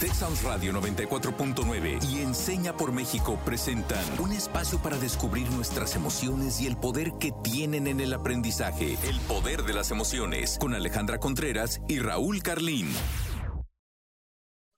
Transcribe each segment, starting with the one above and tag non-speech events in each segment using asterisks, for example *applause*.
Texas Radio 94.9 y Enseña por México presentan un espacio para descubrir nuestras emociones y el poder que tienen en el aprendizaje. El poder de las emociones con Alejandra Contreras y Raúl Carlín.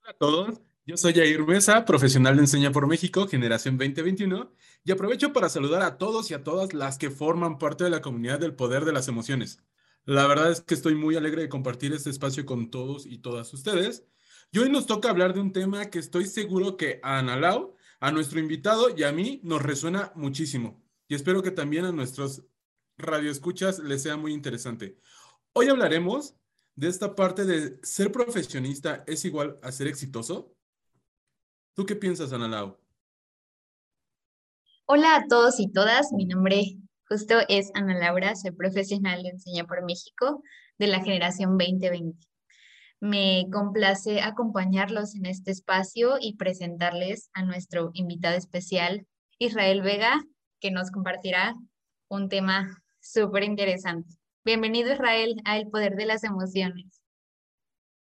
Hola a todos. Yo soy Jair Mesa, profesional de Enseña por México, generación 2021, y aprovecho para saludar a todos y a todas las que forman parte de la comunidad del poder de las emociones. La verdad es que estoy muy alegre de compartir este espacio con todos y todas ustedes y hoy nos toca hablar de un tema que estoy seguro que a Ana Lau, a nuestro invitado y a mí nos resuena muchísimo. Y espero que también a nuestros radioescuchas les sea muy interesante. Hoy hablaremos de esta parte de ser profesionista es igual a ser exitoso. ¿Tú qué piensas, Ana Lau? Hola a todos y todas, mi nombre justo es Ana Laura, soy profesional de Enseña por México de la generación 2020. Me complace acompañarlos en este espacio y presentarles a nuestro invitado especial, Israel Vega, que nos compartirá un tema súper interesante. Bienvenido, Israel, a El Poder de las Emociones.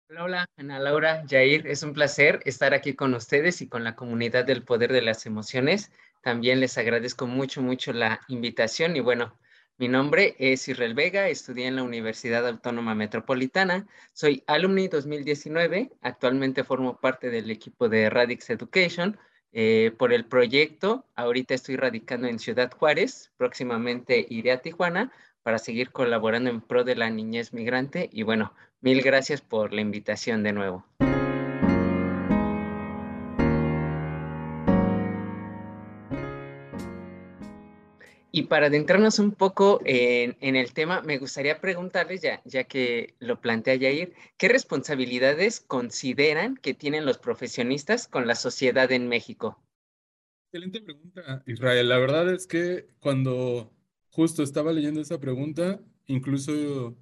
Hola, hola, Ana Laura, Jair, es un placer estar aquí con ustedes y con la comunidad del Poder de las Emociones. También les agradezco mucho, mucho la invitación y bueno, mi nombre es Israel Vega, estudié en la Universidad Autónoma Metropolitana, soy alumni 2019, actualmente formo parte del equipo de Radix Education. Eh, por el proyecto, ahorita estoy radicando en Ciudad Juárez, próximamente iré a Tijuana para seguir colaborando en pro de la niñez migrante y bueno, mil gracias por la invitación de nuevo. Y para adentrarnos un poco en, el tema, me gustaría preguntarles, ya, ya que lo plantea Jair, ¿qué responsabilidades consideran que tienen los profesionistas con la sociedad en México? Excelente pregunta, Israel. La verdad es que cuando justo estaba leyendo esa pregunta, incluso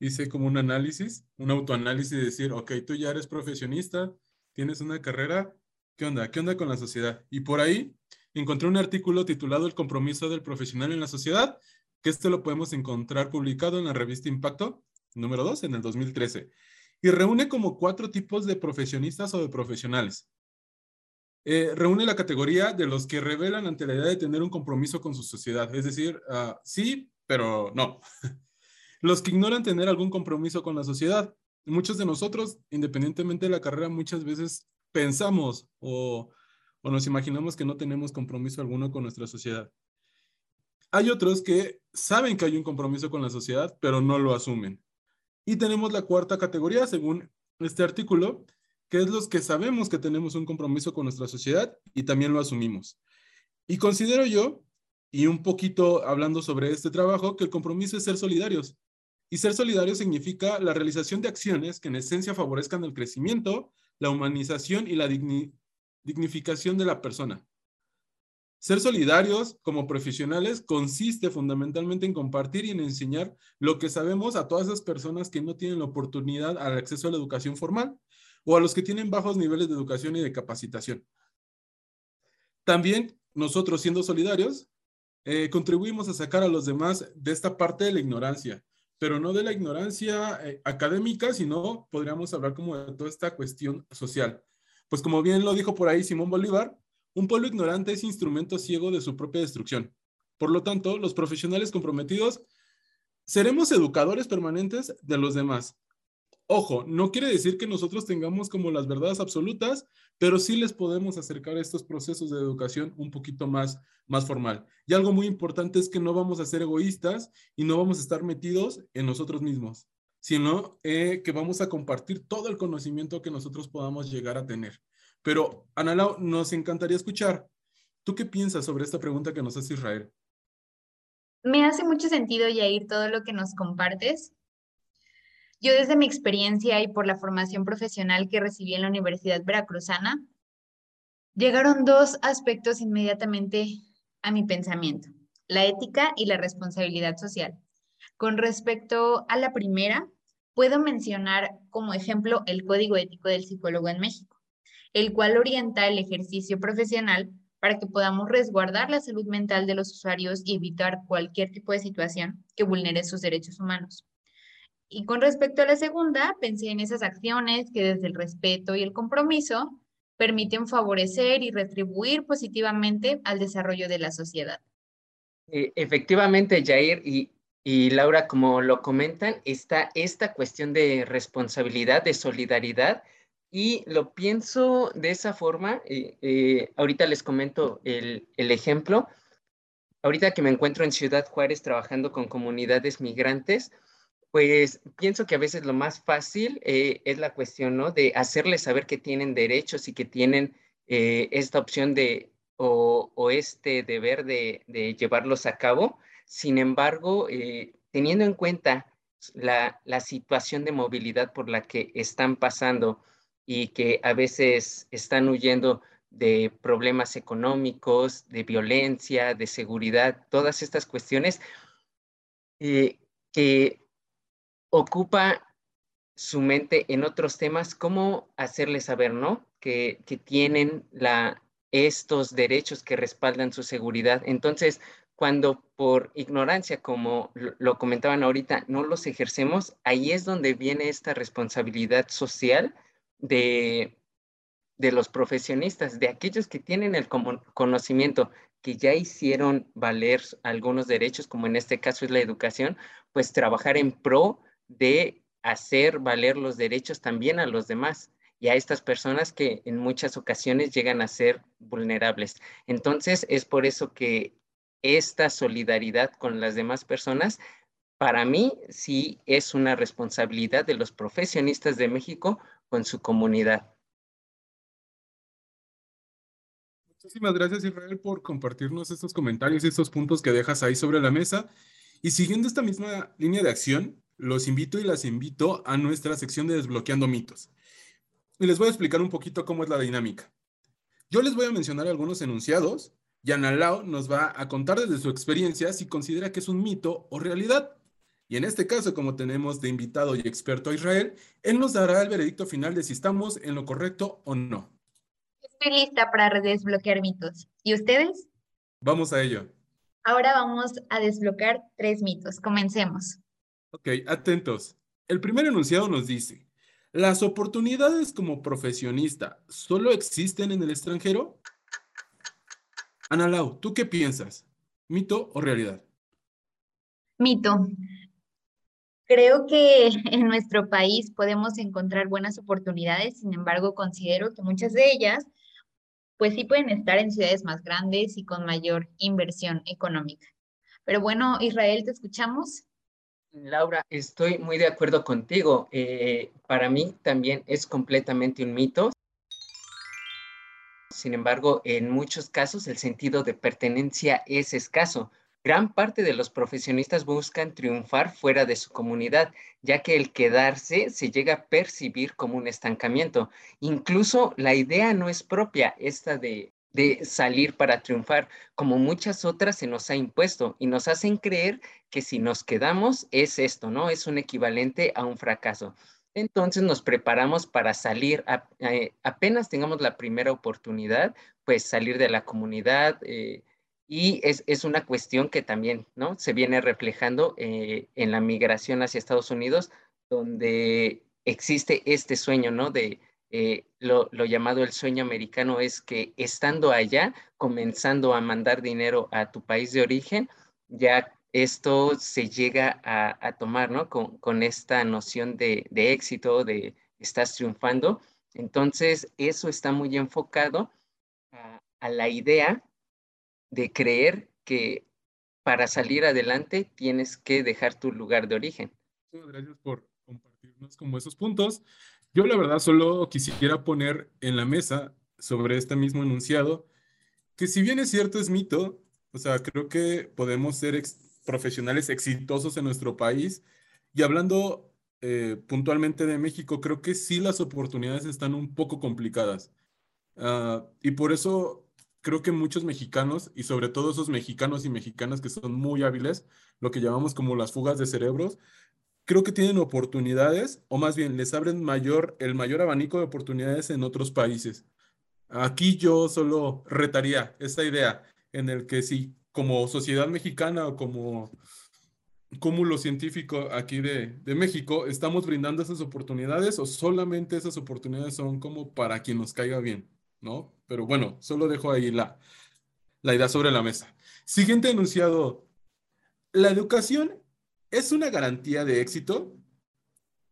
hice como un análisis, un autoanálisis de decir, ok, tú ya eres profesionista, tienes una carrera, ¿qué onda? ¿Qué onda con la sociedad? Y por ahí encontré un artículo titulado El compromiso del profesional en la sociedad, que este lo podemos encontrar publicado en la revista Impacto, número 2, en el 2013, y reúne como cuatro tipos de profesionistas o de profesionales. Eh, reúne la categoría de los que revelan ante la idea de tener un compromiso con su sociedad, es decir, ah, sí, pero no. *laughs* los que ignoran tener algún compromiso con la sociedad. Muchos de nosotros, independientemente de la carrera, muchas veces pensamos o o nos imaginamos que no tenemos compromiso alguno con nuestra sociedad. Hay otros que saben que hay un compromiso con la sociedad, pero no lo asumen. Y tenemos la cuarta categoría, según este artículo, que es los que sabemos que tenemos un compromiso con nuestra sociedad y también lo asumimos. Y considero yo, y un poquito hablando sobre este trabajo, que el compromiso es ser solidarios. Y ser solidario significa la realización de acciones que en esencia favorezcan el crecimiento, la humanización y la, dignidad dignificación de la persona. Ser solidarios como profesionales consiste fundamentalmente en compartir y en enseñar lo que sabemos a todas esas personas que no tienen la oportunidad al acceso a la educación formal o a los que tienen bajos niveles de educación y de capacitación. También nosotros siendo solidarios, eh, contribuimos a sacar a los demás de esta parte de la ignorancia, pero no de la ignorancia eh, académica, sino podríamos hablar como de toda esta cuestión social. Pues como bien lo dijo por ahí Simón Bolívar, un pueblo ignorante es instrumento ciego de su propia destrucción. Por lo tanto, los profesionales comprometidos seremos educadores permanentes de los demás. Ojo, no quiere decir que nosotros tengamos como las verdades absolutas, pero sí les podemos acercar a estos procesos de educación un poquito más, más formal. Y algo muy importante es que no vamos a ser egoístas y no vamos a estar metidos en nosotros mismos sino eh, que vamos a compartir todo el conocimiento que nosotros podamos llegar a tener. Pero, Ana Lau, nos encantaría escuchar. ¿Tú qué piensas sobre esta pregunta que nos hace Israel? Me hace mucho sentido, Yair, todo lo que nos compartes. Yo desde mi experiencia y por la formación profesional que recibí en la Universidad Veracruzana, llegaron dos aspectos inmediatamente a mi pensamiento, la ética y la responsabilidad social. Con respecto a la primera, Puedo mencionar como ejemplo el Código Ético del Psicólogo en México, el cual orienta el ejercicio profesional para que podamos resguardar la salud mental de los usuarios y evitar cualquier tipo de situación que vulnere sus derechos humanos. Y con respecto a la segunda, pensé en esas acciones que desde el respeto y el compromiso permiten favorecer y retribuir positivamente al desarrollo de la sociedad. Eh, efectivamente, Jair y, y Laura, como lo comentan, está esta cuestión de responsabilidad, de solidaridad, y lo pienso de esa forma. Eh, eh, ahorita les comento el, el, ejemplo. Ahorita que me encuentro en Ciudad Juárez trabajando con comunidades migrantes, pues pienso que a veces lo más fácil eh, es la cuestión, ¿no? De hacerles saber que tienen derechos y que tienen eh, esta opción de o, o este deber de, de, llevarlos a cabo. Sin embargo, eh, teniendo en cuenta la, la situación de movilidad por la que están pasando y que a veces están huyendo de problemas económicos, de violencia, de seguridad, todas estas cuestiones, eh, que ocupa su mente en otros temas, cómo hacerles saber, ¿no? Que, que tienen la, estos derechos que respaldan su seguridad. Entonces, cuando por ignorancia, como lo comentaban ahorita, no los ejercemos, ahí es donde viene esta responsabilidad social de, de los profesionistas, de aquellos que tienen el conocimiento, que ya hicieron valer algunos derechos, como en este caso es la educación, pues trabajar en pro de hacer valer los derechos también a los demás y a estas personas que en muchas ocasiones llegan a ser vulnerables. Entonces, es por eso que esta solidaridad con las demás personas, para mí, sí es una responsabilidad de los profesionistas de México con su comunidad. Muchísimas gracias, Israel, por compartirnos estos comentarios y estos puntos que dejas ahí sobre la mesa. Y siguiendo esta misma línea de acción, los invito y las invito a nuestra sección de Desbloqueando Mitos. Y les voy a explicar un poquito cómo es la dinámica. Yo les voy a mencionar algunos enunciados y Analao nos va a contar desde su experiencia si considera que es un mito o realidad. Y en este caso, como tenemos de invitado y experto a Israel, él nos dará el veredicto final de si estamos en lo correcto o no. Estoy lista para desbloquear mitos. ¿Y ustedes? Vamos a ello. Ahora vamos a desbloquear tres mitos. Comencemos. Ok, atentos. El primer enunciado nos dice, ¿las oportunidades como profesionista solo existen en el extranjero? Ana Lau, ¿tú qué piensas? ¿Mito o realidad? Mito. Creo que *laughs* en nuestro país podemos encontrar buenas oportunidades, sin embargo, considero que muchas de ellas, pues sí pueden estar en ciudades más grandes y con mayor inversión económica. Pero bueno, Israel, te escuchamos. Laura, estoy muy de acuerdo contigo. Eh, para mí también es completamente un mito. Sin embargo, en muchos casos el sentido de pertenencia es escaso. Gran parte de los profesionistas buscan triunfar fuera de su comunidad, ya que el quedarse se llega a percibir como un estancamiento. Incluso la idea no es propia, esta de salir para triunfar, como muchas otras se nos ha impuesto y nos hacen creer que si nos quedamos es esto, ¿no? Es un equivalente a un fracaso. Entonces nos preparamos para salir, eh, apenas tengamos la primera oportunidad, pues salir de la comunidad. Eh, y es, es, una cuestión que también, ¿no? Se viene reflejando eh, en la migración hacia Estados Unidos, donde existe este sueño, ¿no? De, eh, lo, llamado el sueño americano es que estando allá, comenzando a mandar dinero a tu país de origen, ya esto se llega a, tomar, ¿no? Con, esta noción de, éxito, de estás triunfando. Entonces, eso está muy enfocado a, la idea de creer que para salir adelante tienes que dejar tu lugar de origen. Gracias por compartirnos como esos puntos. Yo la verdad solo quisiera poner en la mesa sobre este mismo enunciado que si bien es cierto es mito, o sea, creo que podemos ser profesionales exitosos en nuestro país y hablando eh, puntualmente de México, creo que sí las oportunidades están un poco complicadas. Uh, y por eso creo que muchos mexicanos, y sobre todo esos mexicanos y mexicanas que son muy hábiles, lo que llamamos como las fugas de cerebros, creo que tienen oportunidades, o más bien les abren mayor, el mayor abanico de oportunidades en otros países. Aquí yo solo retaría esta idea en el que si como sociedad mexicana o como cúmulo científico aquí de, México, ¿estamos brindando esas oportunidades o solamente esas oportunidades son como para quien nos caiga bien? ¿No? Pero bueno, solo dejo ahí la, la idea sobre la mesa. Siguiente enunciado. ¿La educación es una garantía de éxito?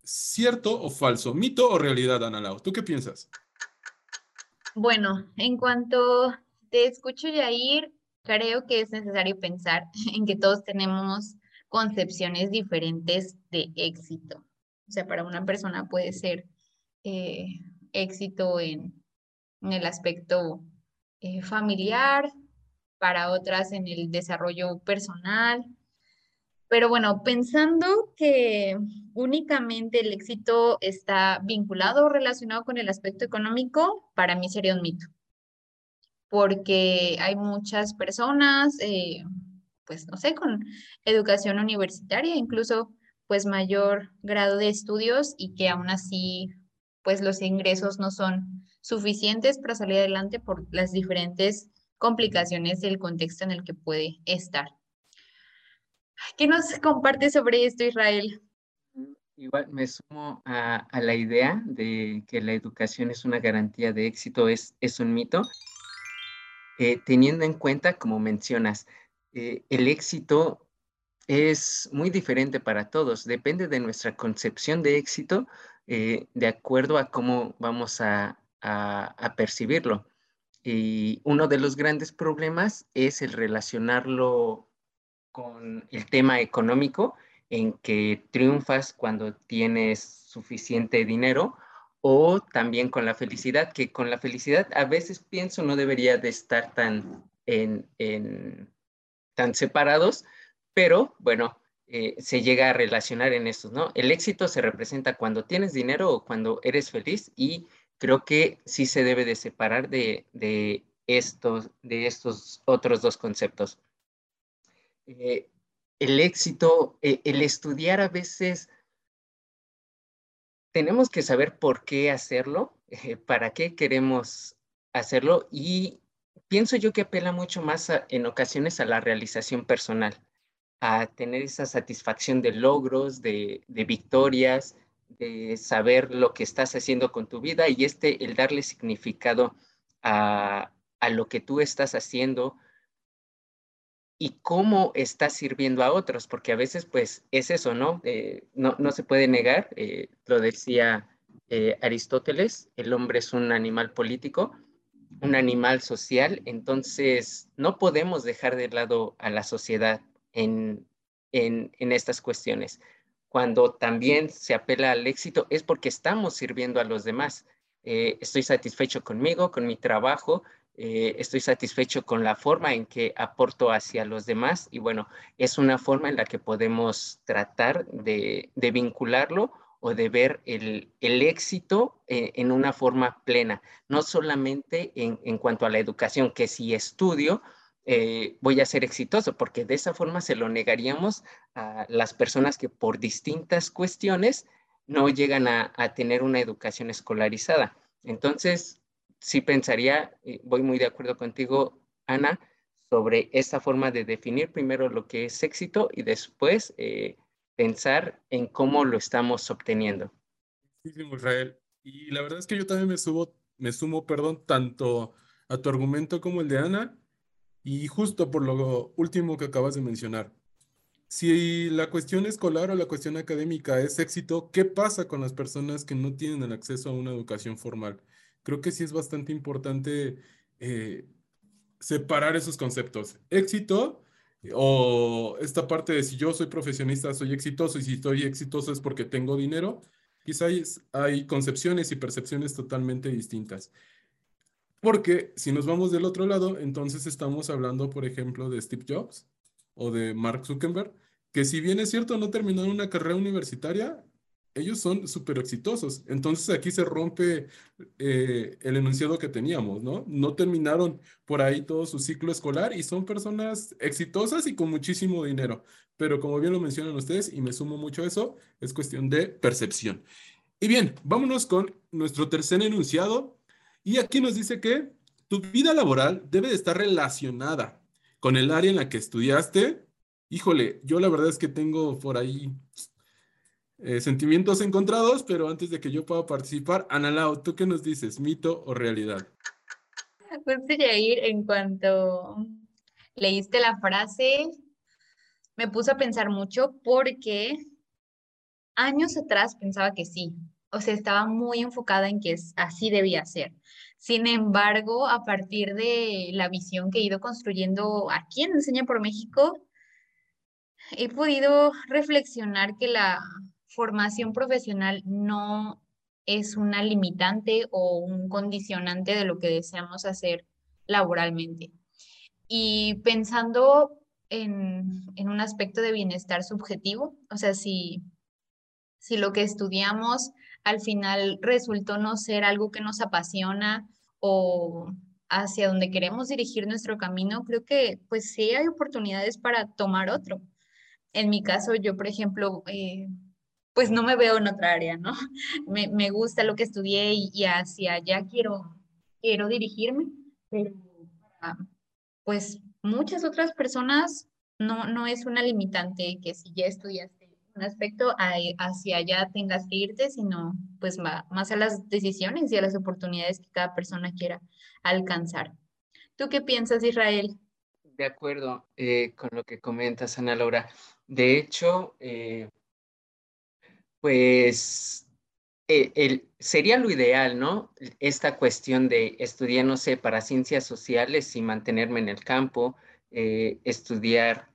¿Cierto o falso? ¿Mito o realidad, Ana ¿Tú qué piensas? Bueno, en cuanto te escucho, Yair, creo que es necesario pensar *laughs* en que todos tenemos concepciones diferentes de éxito. O sea, para una persona puede ser eh, éxito en, el aspecto eh, familiar, para otras en el desarrollo personal, pero bueno, pensando que únicamente el éxito está vinculado o relacionado con el aspecto económico, para mí sería un mito, porque hay muchas personas, eh, pues no sé, con educación universitaria, incluso pues mayor grado de estudios y que aún así pues los ingresos no son suficientes para salir adelante por las diferentes complicaciones del contexto en el que puede estar. ¿Qué nos comparte sobre esto, Israel? Igual me sumo a, la idea de que la educación es una garantía de éxito, es, es un mito, eh, teniendo en cuenta, como mencionas, eh, el éxito es muy diferente para todos, depende de nuestra concepción de éxito, eh, de acuerdo a cómo vamos a, a percibirlo. Y uno de los grandes problemas es el relacionarlo con el tema económico, en que triunfas cuando tienes suficiente dinero, o también con la felicidad, que con la felicidad a veces pienso no debería de estar tan, en, tan separados, pero bueno, eh, se llega a relacionar en estos, ¿no? El éxito se representa cuando tienes dinero o cuando eres feliz y creo que sí se debe de separar de, de estos, de estos otros dos conceptos. Eh, el éxito, eh, el estudiar a veces, tenemos que saber por qué hacerlo, eh, para qué queremos hacerlo y pienso yo que apela mucho más en ocasiones a la realización personal, a tener esa satisfacción de logros, de, victorias, de saber lo que estás haciendo con tu vida y este, el darle significado a, a lo que tú estás haciendo, y cómo está sirviendo a otros, porque a veces pues es eso, ¿no? Eh, no, no, se puede negar, eh, lo decía eh, Aristóteles, el hombre es un animal político, un animal social, entonces no podemos dejar de lado a la sociedad en, en, en estas cuestiones. Cuando también se apela al éxito es porque estamos sirviendo a los demás. estoy satisfecho conmigo, con mi trabajo, eh, estoy satisfecho con la forma en que aporto hacia los demás y bueno, es una forma en la que podemos tratar de, vincularlo o de ver el, éxito eh, en una forma plena, no solamente en, cuanto a la educación, que si estudio, eh, voy a ser exitoso, porque de esa forma se lo negaríamos a las personas que por distintas cuestiones no llegan a, a tener una educación escolarizada. Entonces, sí pensaría, voy muy de acuerdo contigo, Ana, sobre esta forma de definir primero lo que es éxito y después eh, pensar en cómo lo estamos obteniendo. Sí, Israel. Y la verdad es que yo también me subo, me sumo, perdón, tanto a tu argumento como el de Ana, y justo por lo último que acabas de mencionar. Si la cuestión escolar o la cuestión académica es éxito, ¿qué pasa con las personas que no tienen el acceso a una educación formal? Creo que sí es bastante importante eh, separar esos conceptos. Éxito o esta parte de si yo soy profesionista, soy exitoso y si estoy exitoso es porque tengo dinero, quizá hay, hay concepciones y percepciones totalmente distintas. Porque si nos vamos del otro lado, entonces estamos hablando, por ejemplo, de Steve Jobs o de Mark Zuckerberg, que si bien es cierto no terminaron una carrera universitaria, ellos son súper exitosos. Entonces aquí se rompe eh, el enunciado que teníamos, ¿no? No terminaron por ahí todo su ciclo escolar y son personas exitosas y con muchísimo dinero. Pero como bien lo mencionan ustedes, y me sumo mucho a eso, es cuestión de percepción. Y bien, vámonos con nuestro tercer enunciado. Y aquí nos dice que tu vida laboral debe de estar relacionada con el área en la que estudiaste híjole, yo la verdad es que tengo por ahí eh, sentimientos encontrados, pero antes de que yo pueda participar, Analao, ¿tú qué nos dices? ¿Mito o realidad? Pues Jair, en cuanto leíste la frase, me puse a pensar mucho porque años atrás pensaba que sí, o sea, estaba muy enfocada en que así debía ser. Sin embargo, a partir de la visión que he ido construyendo aquí en Enseña por México, he podido reflexionar que la formación profesional no es una limitante o un condicionante de lo que deseamos hacer laboralmente. Y pensando en, un aspecto de bienestar subjetivo, o sea, si, si lo que estudiamos al final resultó no ser algo que nos apasiona o hacia donde queremos dirigir nuestro camino, creo que pues sí hay oportunidades para tomar otro. En mi caso, yo, por ejemplo, eh, pues no me veo en otra área, ¿no? *laughs* Me, gusta lo que estudié y, hacia allá quiero, quiero dirigirme, pero pues muchas otras personas no, no es una limitante que si ya estudiaste un aspecto hacia allá tengas que irte, sino pues más a las decisiones y a las oportunidades que cada persona quiera alcanzar. ¿Tú qué piensas, Israel? De acuerdo eh, con lo que comentas, Ana Laura. De hecho, eh, pues eh, sería lo ideal, ¿no? Esta cuestión de estudiar, no sé, para ciencias sociales y mantenerme en el campo, eh, estudiar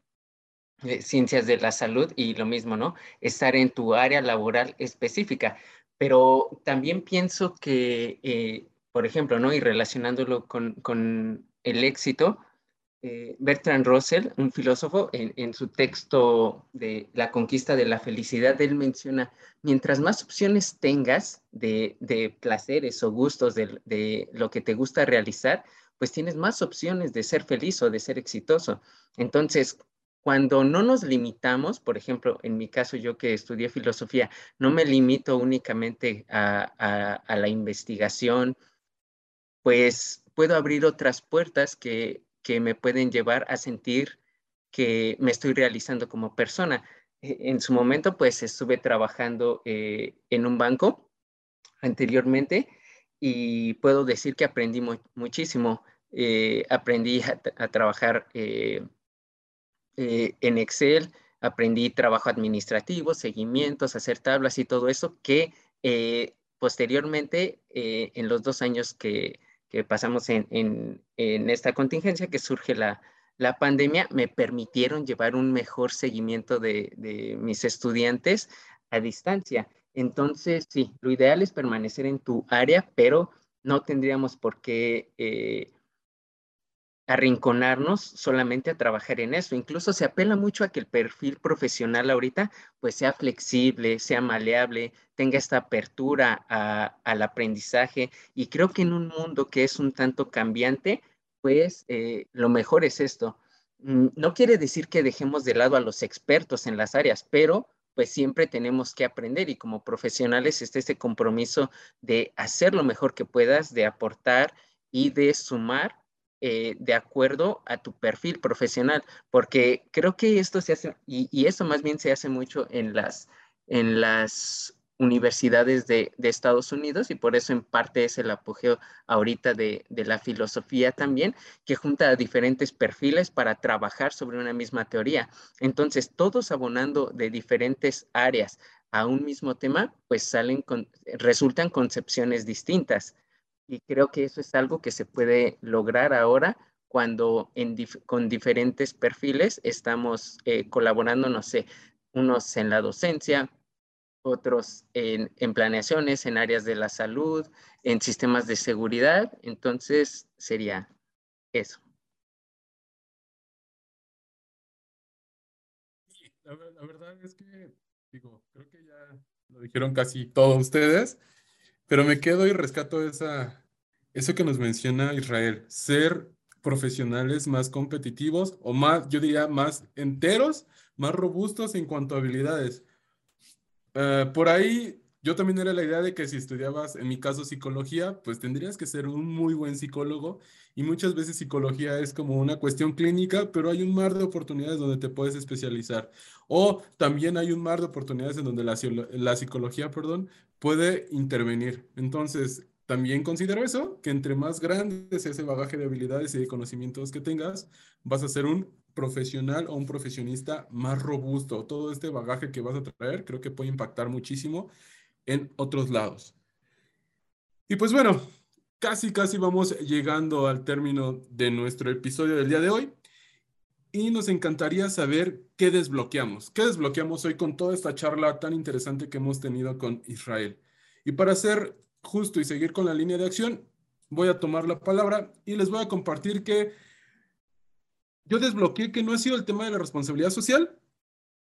eh, ciencias de la salud y lo mismo, ¿no? Estar en tu área laboral específica. Pero también pienso que, por ejemplo, ¿no? Y relacionándolo con el éxito, eh, Bertrand Russell, un filósofo, en, su texto de La conquista de la felicidad, él menciona, mientras más opciones tengas de, placeres o gustos de, lo que te gusta realizar, pues tienes más opciones de ser feliz o de ser exitoso. Entonces, cuando no nos limitamos, por ejemplo, en mi caso yo que estudié filosofía, no me limito únicamente a la investigación, pues puedo abrir otras puertas que que me pueden llevar a sentir que me estoy realizando como persona. E, en su momento, pues estuve trabajando eh, en un banco anteriormente y puedo decir que aprendí muchísimo. Eh, aprendí a, trabajar eh, en Excel, aprendí trabajo administrativo, seguimientos, hacer tablas y todo eso que posteriormente, en los dos años que, que pasamos en, en, esta contingencia que surge la, la, pandemia, me permitieron llevar un mejor seguimiento de, de, mis estudiantes a distancia. Entonces, sí, lo ideal es permanecer en tu área, pero no tendríamos por qué eh, arrinconarnos solamente a trabajar en eso. Incluso se apela mucho a que el perfil profesional ahorita pues sea flexible, sea maleable, tenga esta apertura al aprendizaje. Y creo que en un mundo que es un tanto cambiante, pues eh, lo mejor es esto. Mm, no quiere decir que dejemos de lado a los expertos en las áreas, pero pues siempre tenemos que aprender y como profesionales está este compromiso de hacer lo mejor que puedas, de aportar y de sumar eh, de acuerdo a tu perfil profesional, porque creo que esto se hace, y, y eso más bien se hace mucho en las, en las universidades de, de, Estados Unidos y por eso en parte es el apogeo ahorita de, de, la filosofía también, que junta a diferentes perfiles para trabajar sobre una misma teoría. Entonces, todos abonando de diferentes áreas a un mismo tema, pues salen resultan concepciones distintas. Y creo que eso es algo que se puede lograr ahora cuando con diferentes perfiles estamos eh, colaborando, no sé, unos en la docencia, otros en, en, planeaciones, en áreas de la salud, en sistemas de seguridad. Entonces, sería eso. La, la, verdad es que, digo, creo que ya lo dijeron casi todos ustedes. Pero me quedo y rescato esa, eso que nos menciona Israel, ser profesionales más competitivos o más, yo diría, más enteros, más robustos en cuanto a habilidades. Eh, por ahí yo también era la idea de que si estudiabas, en mi caso, psicología, pues tendrías que ser un muy buen psicólogo y muchas veces psicología es como una cuestión clínica, pero hay un mar de oportunidades donde te puedes especializar. O también hay un mar de oportunidades en donde la, la psicología, perdón, puede intervenir. Entonces, también considero eso, que entre más grande sea ese bagaje de habilidades y de conocimientos que tengas, vas a ser un profesional o un profesionista más robusto. Todo este bagaje que vas a traer creo que puede impactar muchísimo en otros lados. Y pues bueno, casi, casi vamos llegando al término de nuestro episodio del día de hoy. Y nos encantaría saber qué desbloqueamos. ¿Qué desbloqueamos hoy con toda esta charla tan interesante que hemos tenido con Israel? Y para ser justo y seguir con la línea de acción, voy a tomar la palabra y les voy a compartir que yo desbloqueé que no ha sido el tema de la responsabilidad social,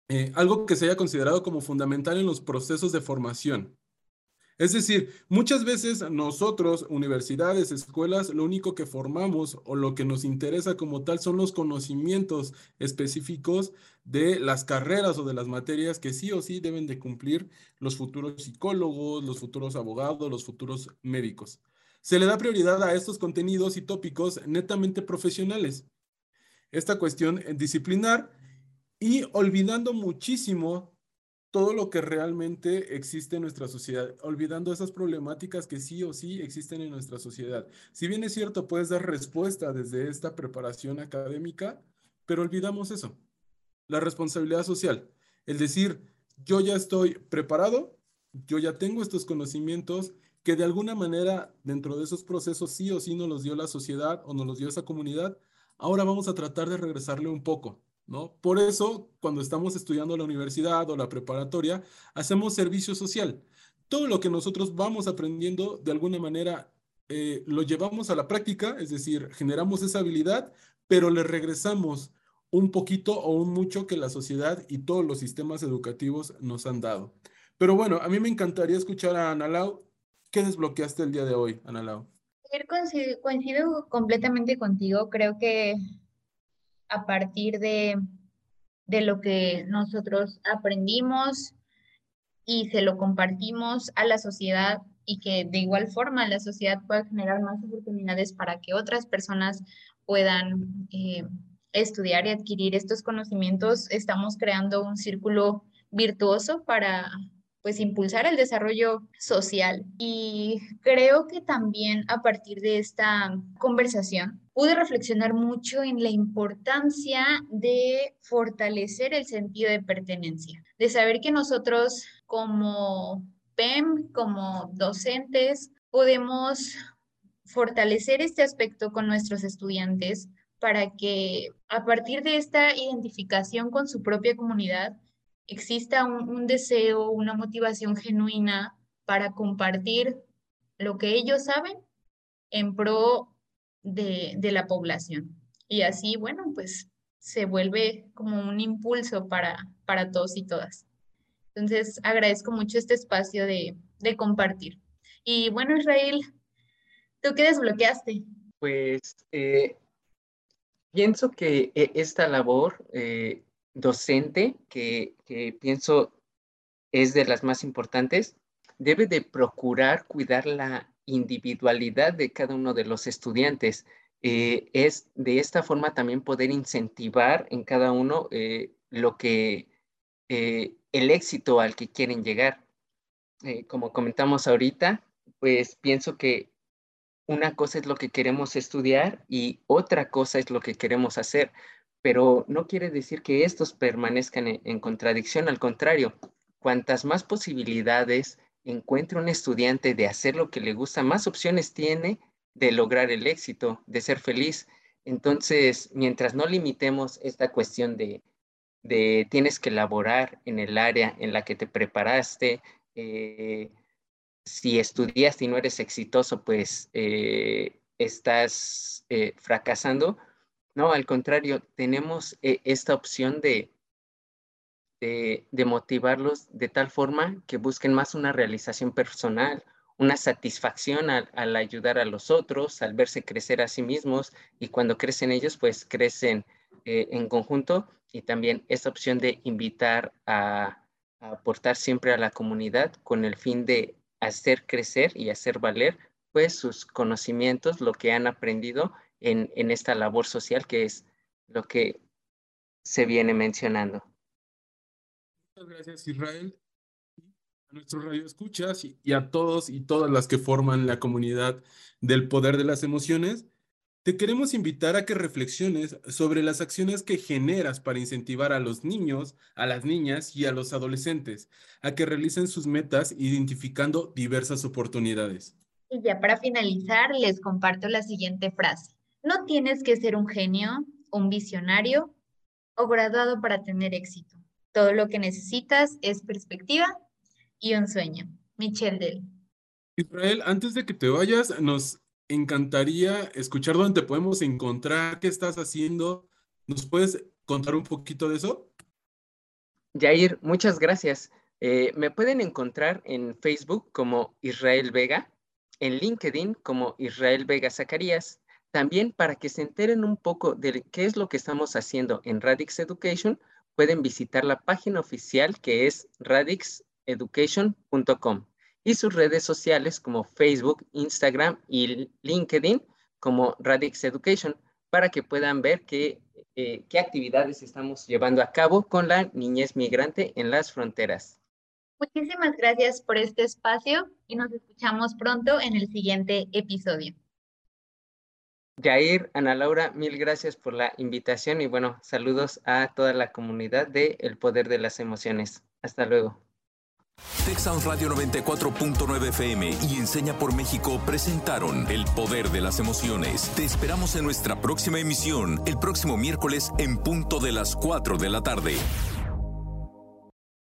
eh, algo que se haya considerado como fundamental en los procesos de formación. Es decir, muchas veces nosotros, universidades, escuelas, lo único que formamos o lo que nos interesa como tal son los conocimientos específicos de las carreras o de las materias que sí o sí deben de cumplir los futuros psicólogos, los futuros abogados, los futuros médicos. Se le da prioridad a estos contenidos y tópicos netamente profesionales. Esta cuestión disciplinar y olvidando muchísimo todo lo que realmente existe en nuestra sociedad, olvidando esas problemáticas que sí o sí existen en nuestra sociedad. Si bien es cierto, puedes dar respuesta desde esta preparación académica, pero olvidamos eso, la responsabilidad social, el decir, yo ya estoy preparado, yo ya tengo estos conocimientos que de alguna manera dentro de esos procesos sí o sí nos los dio la sociedad o nos los dio esa comunidad, ahora vamos a tratar de regresarle un poco ¿no? Por eso, cuando estamos estudiando la universidad o la preparatoria, hacemos servicio social. Todo lo que nosotros vamos aprendiendo, de alguna manera, eh, lo llevamos a la práctica, es decir, generamos esa habilidad, pero le regresamos un poquito o un mucho que la sociedad y todos los sistemas educativos nos han dado. Pero bueno, a mí me encantaría escuchar a Ana Lau. ¿Qué desbloqueaste el día de hoy, Ana Lau? Coincido completamente contigo. Creo que a partir de, lo que nosotros aprendimos y se lo compartimos a la sociedad y que de igual forma la sociedad pueda generar más oportunidades para que otras personas puedan eh, estudiar y adquirir estos conocimientos, estamos creando un círculo virtuoso para pues impulsar el desarrollo social. Y creo que también a partir de esta conversación pude reflexionar mucho en la importancia de fortalecer el sentido de pertenencia, de saber que nosotros como PEM, como docentes, podemos fortalecer este aspecto con nuestros estudiantes para que a partir de esta identificación con su propia comunidad exista un, deseo, una motivación genuina para compartir lo que ellos saben en pro de, la población. Y así, bueno, pues se vuelve como un impulso para, para todos y todas. Entonces, agradezco mucho este espacio de, compartir. Y bueno, Israel, ¿tú qué desbloqueaste? Pues eh, pienso que eh, esta labor eh, docente, que, pienso es de las más importantes, debe de procurar cuidar la individualidad de cada uno de los estudiantes. Eh, es de esta forma también poder incentivar en cada uno eh, lo que eh, el éxito al que quieren llegar. como comentamos ahorita, pues pienso que una cosa es lo que queremos estudiar y otra cosa es lo que queremos hacer, pero no quiere decir que estos permanezcan en contradicción, al contrario, cuantas más posibilidades encuentre un estudiante de hacer lo que le gusta, más opciones tiene de lograr el éxito, de ser feliz. Entonces, mientras no limitemos esta cuestión de, tienes que laborar en el área en la que te preparaste, eh, si estudiaste y no eres exitoso, pues eh, estás eh, fracasando. No, al contrario, tenemos esta opción de de, motivarlos de tal forma que busquen más una realización personal, una satisfacción al, ayudar a los otros, al verse crecer a sí mismos y cuando crecen ellos, pues crecen eh, en conjunto y también esa opción de invitar a, aportar siempre a la comunidad con el fin de hacer crecer y hacer valer pues sus conocimientos, lo que han aprendido en, en esta labor social que es lo que se viene mencionando. Muchas gracias Israel, a nuestros radioescuchas y, y a todos y todas las que forman la comunidad del poder de las emociones. Te queremos invitar a que reflexiones sobre las acciones que generas para incentivar a los niños, a las niñas y a los adolescentes a que realicen sus metas identificando diversas oportunidades. Y ya para finalizar, les comparto la siguiente frase. No tienes que ser un genio, un visionario o graduado para tener éxito. Todo lo que necesitas es perspectiva y un sueño. Michelle Dell. Israel, antes de que te vayas, nos encantaría escuchar dónde te podemos encontrar, qué estás haciendo. ¿Nos puedes contar un poquito de eso? Jair, muchas gracias. Eh, me pueden encontrar en Facebook como Israel Vega, en LinkedIn como Israel Vega Zacarías. También para que se enteren un poco de qué es lo que estamos haciendo en Radix Education, pueden visitar la página oficial que es radixeducation.com y sus redes sociales como Facebook, Instagram y LinkedIn como Radix Education para que puedan ver qué, eh, qué actividades estamos llevando a cabo con la niñez migrante en las fronteras. Muchísimas gracias por este espacio y nos escuchamos pronto en el siguiente episodio. Jair, Ana Laura, mil gracias por la invitación y bueno, saludos a toda la comunidad de El Poder de las Emociones. Hasta luego. Texas Radio 94.9 FM y Enseña por México presentaron El Poder de las Emociones. Te esperamos en nuestra próxima emisión, el próximo miércoles en punto de las 4 de la tarde.